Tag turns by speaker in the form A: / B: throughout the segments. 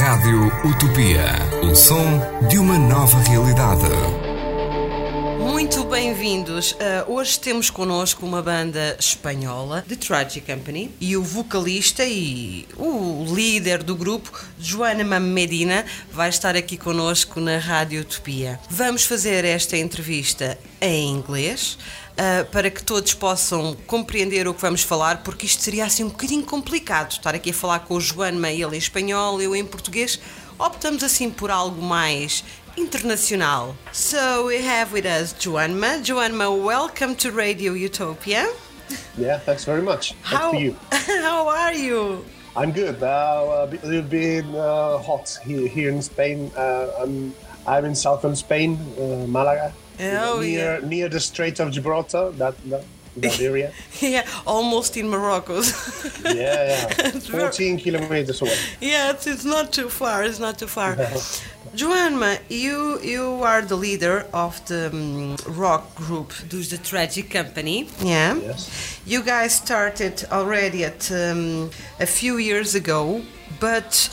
A: Rádio Utopia. O som de uma nova realidade.
B: Muito bem-vindos. Uh, hoje temos connosco uma banda espanhola, The Tragic Company, e o vocalista e o líder do grupo, Joana Medina, vai estar aqui connosco na Rádio Utopia. Vamos fazer esta entrevista em inglês uh, para que todos possam compreender o que vamos falar, porque isto seria assim um bocadinho complicado estar aqui a falar com o Joana, ele em espanhol, eu em português. Optamos assim por algo mais internacional. So we have with us Joanma. Joanma, welcome to Radio Utopia.
C: Yeah, thanks very much.
B: How,
C: you.
B: how are you?
C: I'm good. Uh, a little bit uh, hot here, here in Spain. Uh, I'm I'm in southern Spain, uh, Malaga.
B: Oh,
C: near
B: yeah.
C: near the Strait of Gibraltar, that that, that area.
B: yeah, almost in Morocco.
C: yeah, yeah. 14 kilometers away.
B: yeah, it's, it's not too far. It's not too far. Joanma, you you are the leader of the um, rock group, dus the Tragic Company. Yeah.
C: Yes.
B: You guys started already at um, a few years ago, but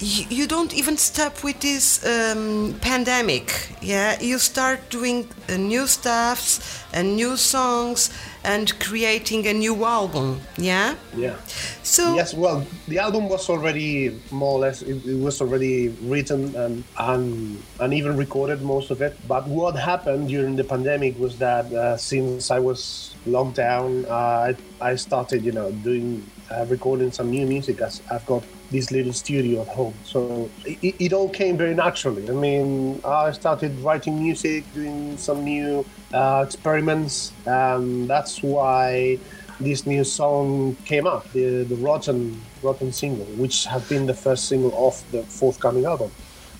B: you, you don't even stop with this um, pandemic. Yeah, you start doing uh, new stuffs and new songs and creating a new album. Yeah.
C: Yeah.
B: So
C: Yes, well, the album was already more or less it, it was already written and, and and even recorded most of it. But what happened during the pandemic was that uh, since I was locked down, uh, I I started you know doing uh, recording some new music as I've got this little studio at home. So it, it all came very naturally. I mean, I started writing music, doing some new uh, experiments, and that's why this new song came up, the the Rotten Rotten single, which has been the first single of the forthcoming album.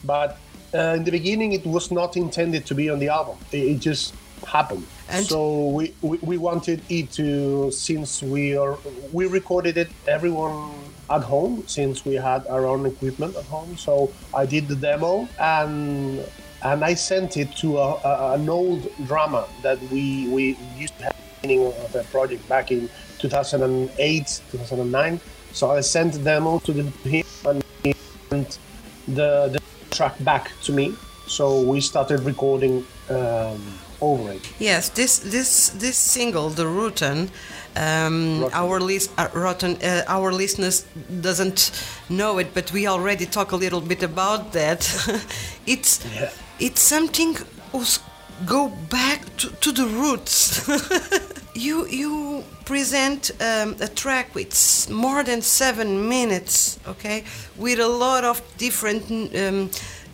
C: But uh, in the beginning, it was not intended to be on the album. It, it just happened.
B: And-
C: so we, we, we wanted it to since we are we recorded it everyone at home since we had our own equipment at home. So I did the demo and and I sent it to a, a, an old drama that we we used to have the beginning of the project back in 2008 2009 so i sent the demo to the, him and the, the track back to me so we started recording um, over it
B: Yes, this this this single, the Rotten, um, our list, uh, Rotten, uh, our listeners doesn't know it, but we already talk a little bit about that. it's
C: Yeah.
B: it's something who's go back to, to the roots. you you present um, a track with more than seven minutes, okay, with a lot of different um,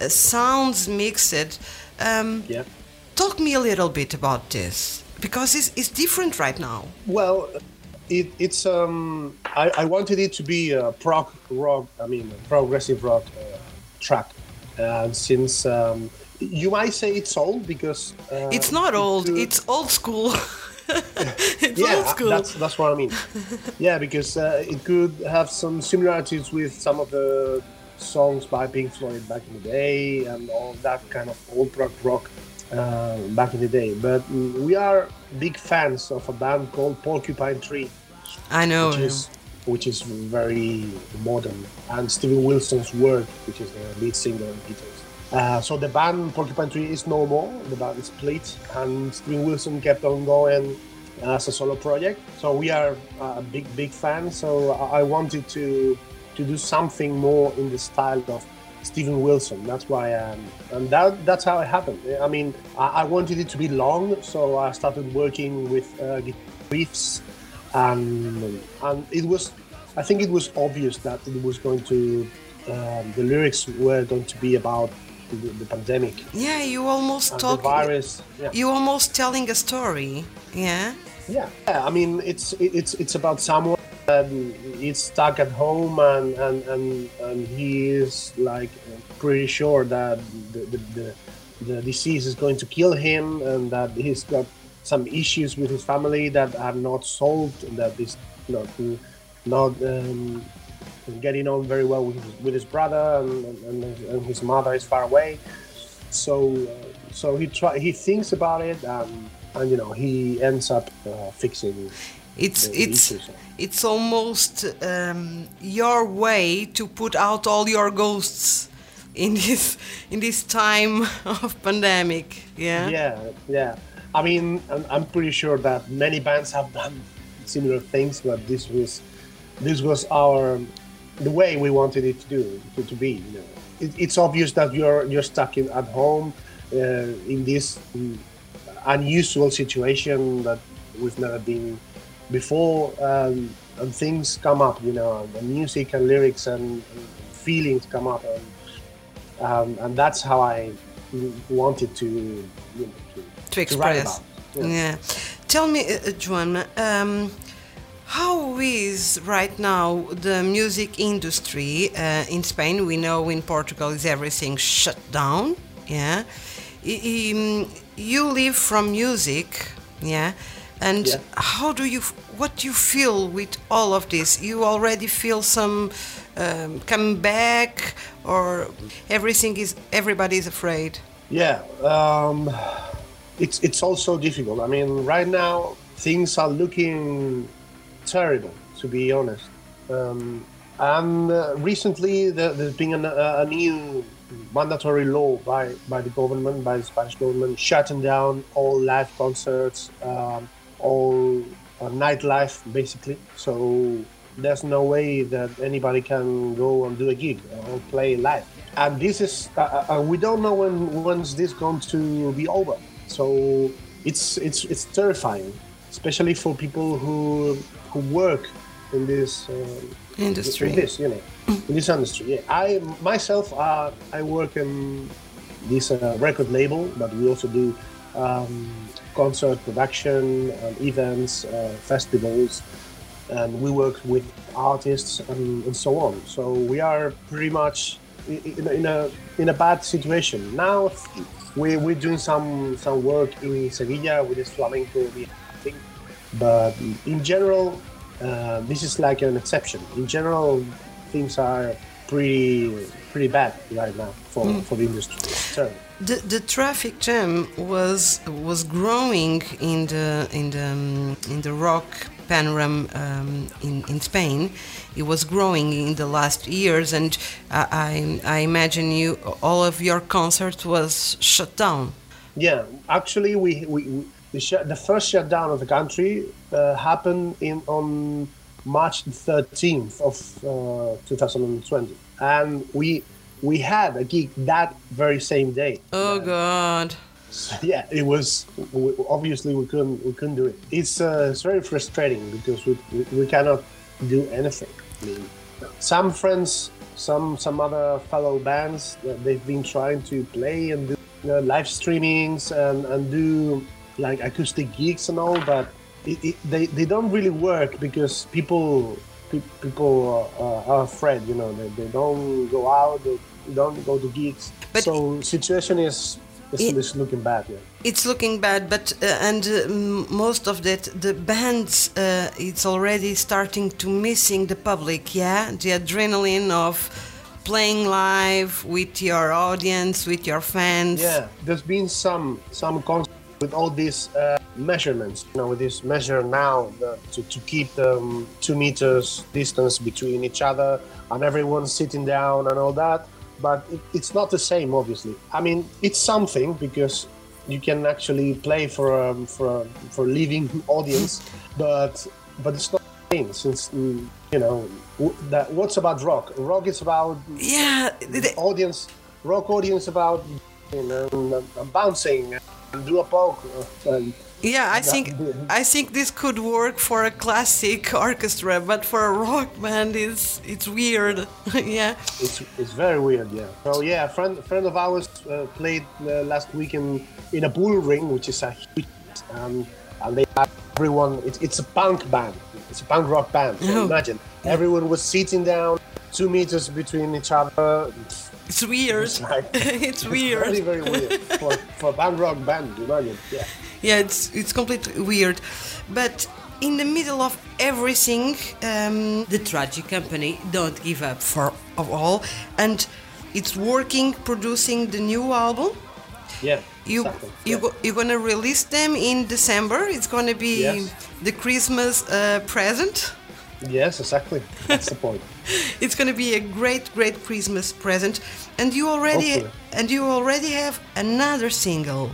B: sounds mixed. Um,
C: yeah
B: Talk me a little bit about this because it's, it's different right now.
C: Well, it, it's um, I, I wanted it to be a prog rock, I mean, progressive rock uh, track, and since um, you might say it's old because uh,
B: It's not old, it's old school. it's
C: yeah,
B: old school.
C: that's that's what I mean. yeah, because uh, it could have some similarities with some of the songs by Pink Floyd back in the day and all that kind of old rock rock uh, back in the day. But we are big fans of a band called Porcupine Tree,
B: I know.
C: which is which is very modern, and Steven Wilson's work, which is the lead singer and guitarist. Uh, so the band Porcupine Tree is no more. The band is split, and Steven Wilson kept on going as a solo project. So we are uh, big, big fans. So I wanted to to do something more in the style of Steven Wilson. That's why, um, and that that's how it happened. I mean, I, I wanted it to be long, so I started working with uh, riffs, and and it was, I think it was obvious that it was going to, um, the lyrics were going to be about the, the pandemic
B: yeah, you almost talk.
C: the virus. Yeah.
B: You almost telling a story. Yeah.
C: Yeah, yeah. I mean, it's it's it's about someone is stuck at home and and and, and he is like pretty sure that the, the the the disease is going to kill him and that he's got some issues with his family that are not solved and that is not not um, getting on very well with his, with his brother and, and, and his mother is far away. So uh, so he try he thinks about it and and you know he ends up uh, fixing
B: It's it's it's almost um, your way to put out all your ghosts in this in this time of pandemic. Yeah.
C: Yeah, yeah. I mean, I'm, I'm pretty sure that many bands have done similar things, but this was this was our the way we wanted it to do to, to be. You know, it, it's obvious that you're you're stuck in, at home uh, in this mm, unusual situation that we've never been before, um, and things come up. You know, the music and lyrics and, and feelings come up, and um, and that's how I wanted to you know, to,
B: To
C: to
B: express.
C: about.
B: Yeah. Tell me, uh, Joan, um, how is right now the music industry uh, in Spain? We know in Portugal is everything shut down. Yeah. I- um, you live from music. Yeah. And
C: Yeah.
B: how do you? What do you feel with all of this? You already feel some um, come back, or everything is everybody is afraid.
C: Yeah, um, it's it's also difficult. I mean, right now things are looking terrible, to be honest. Um, and uh, recently, there, there's been an, a, a new mandatory law by, by the government, by the Spanish government, shutting down all live concerts, um, all uh, nightlife, basically. So there's no way that anybody can go and do a gig or play live. And this is, uh, uh, we don't know when when's this going to be over. So it's it's it's terrifying, especially for people who who work in this uh,
B: Industry.
C: In this, you know, in this industry. Yeah, I myself, uh, I work in this uh, record label, but we also do um, concert production, and events, uh, festivals, and we work with artists and, and so on. So we are pretty much in a, in a in a bad situation now. We we're doing some some work in Sevilla with this flamenco thing, but in general, uh, this is like an exception. In general, things are pretty pretty bad right now for, for the industry.
B: The, the traffic jam was was growing in the in the um, in the rock panorama um, in in Spain. It was growing in the last years, and I I, I imagine you all of your concerts was shut down.
C: Yeah, actually, we, we, we the, first shutdown of the country uh, happened in on March 13th of uh, 2020, and we we had a gig that very same day.
B: Oh God!
C: yeah, it was we, obviously we couldn't we couldn't do it. It's uh, it's very frustrating because we, we, we cannot do anything. I mean, some friends, some some other fellow bands, uh, they've been trying to play and do you know, live streamings and, and do like acoustic gigs and all, but it, it, they they don't really work because people pe- people uh, are afraid. You know, they, they don't go out, they don't go to gigs.
B: But-
C: so situation is is,
B: It-
C: is looking bad. Yeah.
B: It's looking bad, but uh, and uh, most of that the bands uh, it's already starting to missing the public. Yeah, the adrenaline of playing live with your audience, with your fans.
C: Yeah, there's been some some concerts with all these uh, measurements. You know, with this measure now the, to to keep the um, two meters distance between each other and everyone sitting down and all that. But it, it's not the same, obviously. I mean, it's something because you can actually play for a, for a, for a living audience, but but it's not the same since mm, you know that what's about rock? Rock is about
B: Yeah, the-
C: audience, rock audience about you know bouncing do a poke. And
B: yeah. I think I think this could work for a classic orchestra, but for a rock band, it's it's weird. yeah.
C: it's, it's very weird, yeah. So yeah, a friend a friend of ours uh, played uh, last week in, in a bull ring, which is a huge, um, and they had everyone. It's, it's a punk band. It's a punk rock band. So
B: Oh.
C: imagine everyone was sitting down, two meters between each other.
B: It's weird.
C: It's like
B: it's weird.
C: very very weird for for a punk rock band. Imagine, yeah.
B: Yeah, it's it's completely weird, but in the middle of everything, um, the Tragic Company don't give up for of all, and it's working, producing the new album.
C: Yeah.
B: You
C: Exactly,
B: you
C: yeah.
B: go, you're gonna release them in December. It's gonna be
C: Yes.
B: the Christmas uh, present.
C: Yes, exactly. That's the point.
B: It's gonna be a great, great Christmas present. And you already
C: Hopefully.
B: and you already have another single,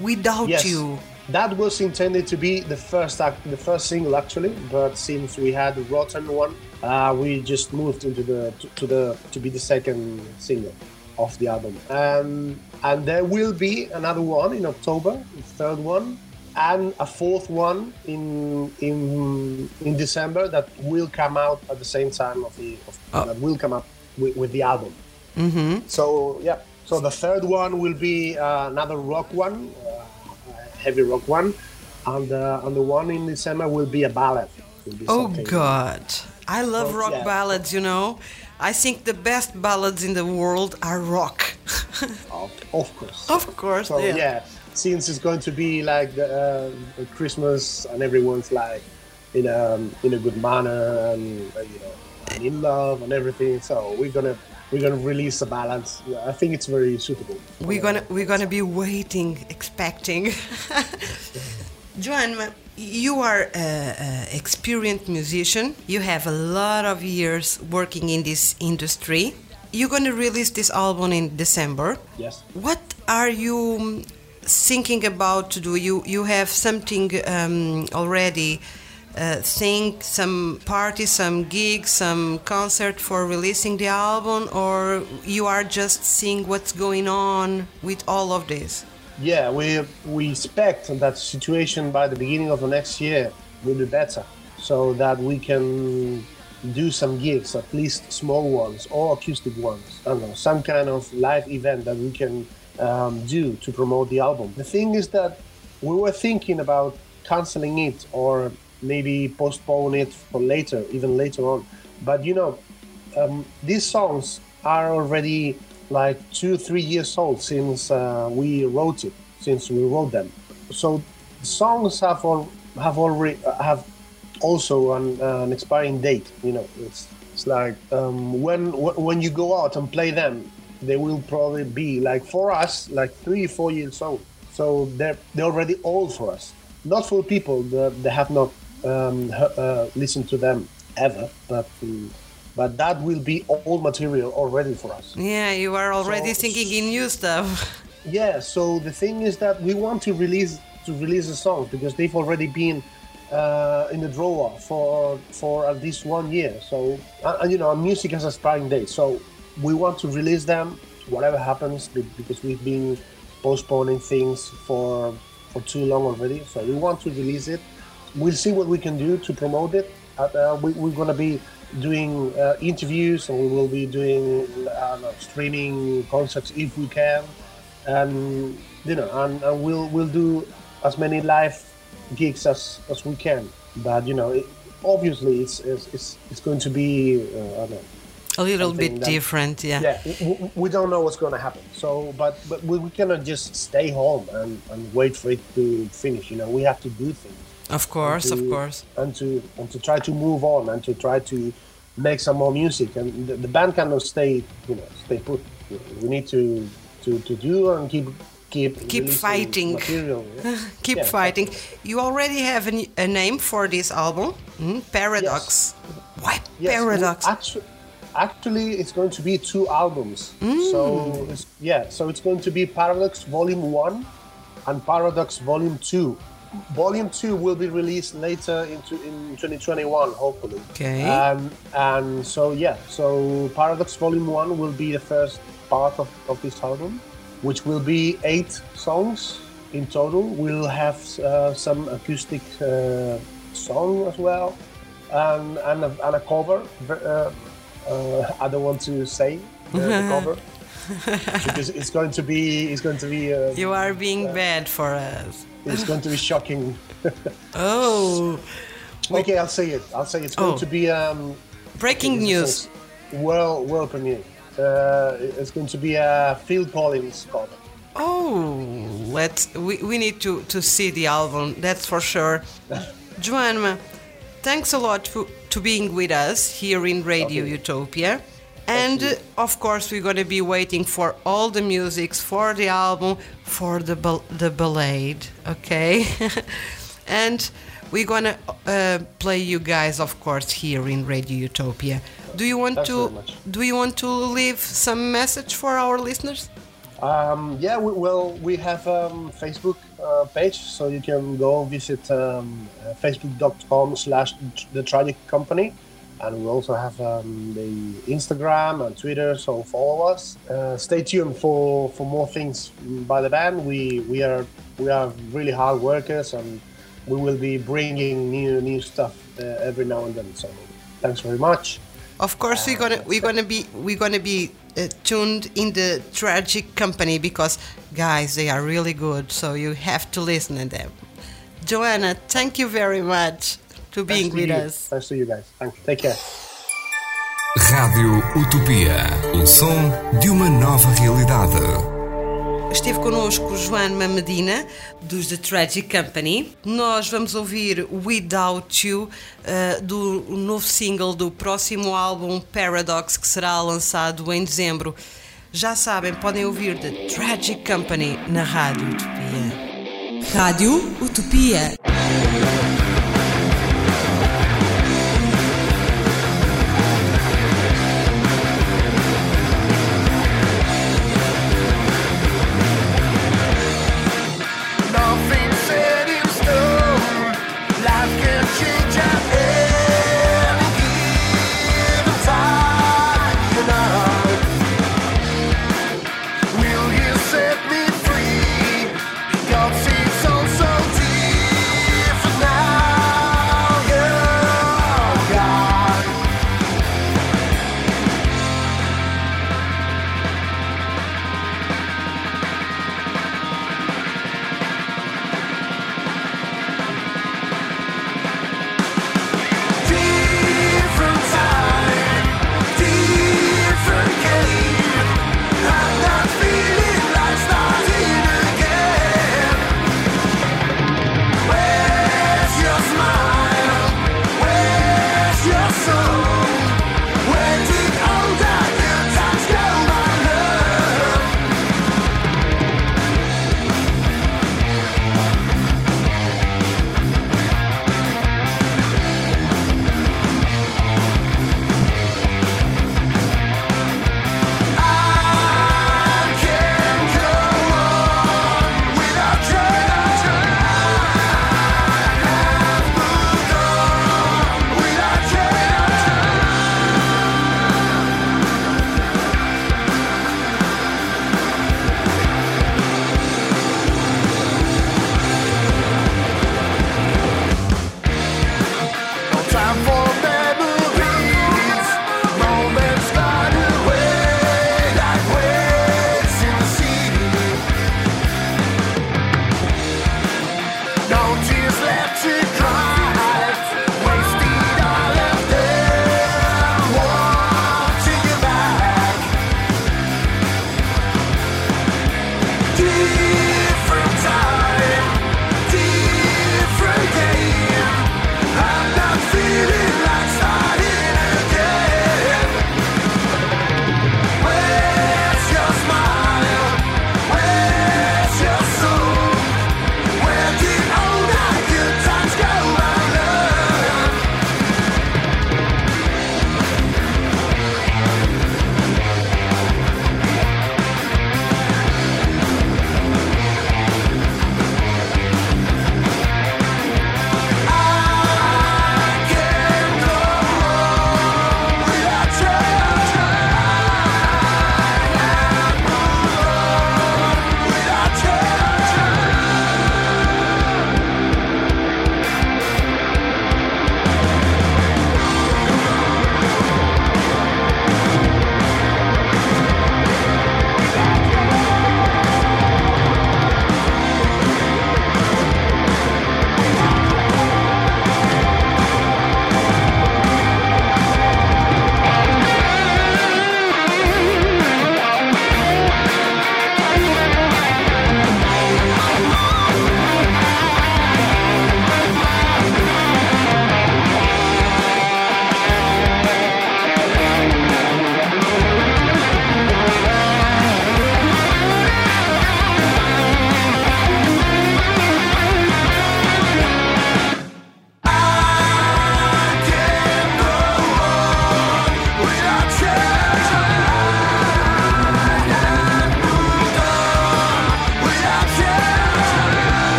B: "Without
C: Yes.
B: You."
C: That was intended to be the first act, the first single actually, but since we had the rotten one, uh, we just moved into the to, to the to be the second single of the album. Um, and there will be another one in October, the third one, and a fourth one in in in December that will come out at the same time of the of,
B: Oh.
C: that will come up with, with the album. So yeah, so the third one will be uh, another rock one, uh, heavy rock one, and uh, and the one in December will be a ballad. Be
B: Oh God, I love
C: Oh,
B: rock
C: yeah.
B: ballads. You know, I think the best ballads in the world are rock.
C: Of, of course.
B: of course,
C: So
B: yeah.
C: yeah. Since it's going to be like the, uh, Christmas and everyone's like in a in a good manner and uh, you know and in love and everything, so we're gonna we're gonna release a balance. Yeah, I think it's very suitable.
B: We're gonna we're gonna be waiting, expecting. Joan, you are an experienced musician. You have a lot of years working in this industry. You're gonna release this album in December.
C: Yes.
B: What are you um, thinking about to do? You you have something um, already. Uh, think some party, some gig, some concert for releasing the album, or you are just seeing what's going on with all of this?
C: Yeah, we we expect that situation by the beginning of the next year will be better, so that we can do some gigs, at least small ones or acoustic ones. I don't know, some kind of live event that we can um, do to promote the album. The thing is that we were thinking about canceling it or maybe postpone it for later, even later on. But you know, um, these songs are already like two, three years old since uh, we wrote it, since we wrote them. So the songs have all have already have also an, uh, an expiring date. You know, it's it's like um, when when you go out and play them, they will probably be like for us like three, four years old. So they're they're already old for us. Not for people that they have not um, uh, listened to them ever, but. Um, but that will be old material already for us.
B: Yeah, you are already
C: So-
B: thinking in new stuff.
C: Yeah. So the thing is that we want to release to release the songs because they've already been uh, in the drawer for for at least one year. So and, and, you know, music has a expiring date. So we want to release them, whatever happens, because we've been postponing things for for too long already. So we want to release it. We'll see what we can do to promote it. Uh, uh, we, we're gonna be doing uh, interviews and we will be doing uh, streaming concerts if we can and you know and, and we'll we'll do as many live gigs as as we can but you know it, obviously it's it's it's, it's going to be uh, know,
B: A little bit
C: that-
B: different, yeah.
C: yeah w- w- we don't know what's going to happen so but but we, we cannot just stay home and, and wait for it to finish you know we have to do things
B: Of course, of course.
C: and to and to try to move on and to try to make some more music and the, the band cannot stay you know stay put we need to to, to do and keep keep
B: Keep fighting.
C: material yeah.
B: Keep
C: Yeah,
B: fighting. You already have a, a name for this album, hmm? Paradox. Why
C: Yes,
B: Paradox?
C: actu- actually it's going to be two albums. So it's, yeah so it's going to be paradox volume 1 and paradox volume 2 volume 2 will be released later into in 2021 hopefully.
B: Okay.
C: um, and so yeah so paradox volume 1 will be the first part of, of this album which will be eight songs in total. We'll have uh, some acoustic uh, song as well and, and, a, and a cover uh, uh, i don't want to say the, the cover because it's going to be it's going to be uh,
B: you are being bad for us.
C: it's going to be shocking
B: Oh,
C: okay i'll say it i'll say it's going
B: Oh.
C: to be um
B: breaking news.
C: World world premiere. Uh, it's going to be a Phil Collins cover.
B: Oh, let's. We, we need to, to see the album, that's for sure. Joanma, thanks a lot for, to being with us here in Radio
C: Okay.
B: Utopia. And uh, of course, we're going to be waiting for all the musics for the album, for the bal- the ballade, okay? and we're going to uh, play you guys, of course, here in Radio Utopia. Do you want
C: Thanks
B: to do you want to leave some message for our listeners?
C: Um, yeah, we, well, we have um, Facebook uh, page, so you can go visit um, uh, facebook.com slash the tragic company. And we also have um, the Instagram and Twitter, so follow us. Uh, stay tuned for, for more things by the band. We, we are we are really hard workers, and we will be bringing new new stuff uh, every now and then. So thanks very much.
B: Of course, we're gonna we're gonna be we're gonna be uh, tuned in the tragic company because guys, they are really good. So you have to listen to them. Joanma, thank you very much to being
C: Thanks to
B: with
C: you.
B: us.
C: Thanks to you guys. Thank you. Take care.
A: Rádio Utopia. O som de uma nova realidade.
B: Esteve connosco Joana Medina, dos The Tragic Company. Nós vamos ouvir Without You, eh, do novo single do próximo álbum Paradox, que será lançado em dezembro. Já sabem, podem ouvir The Tragic Company na Rádio Utopia.
D: Rádio Utopia.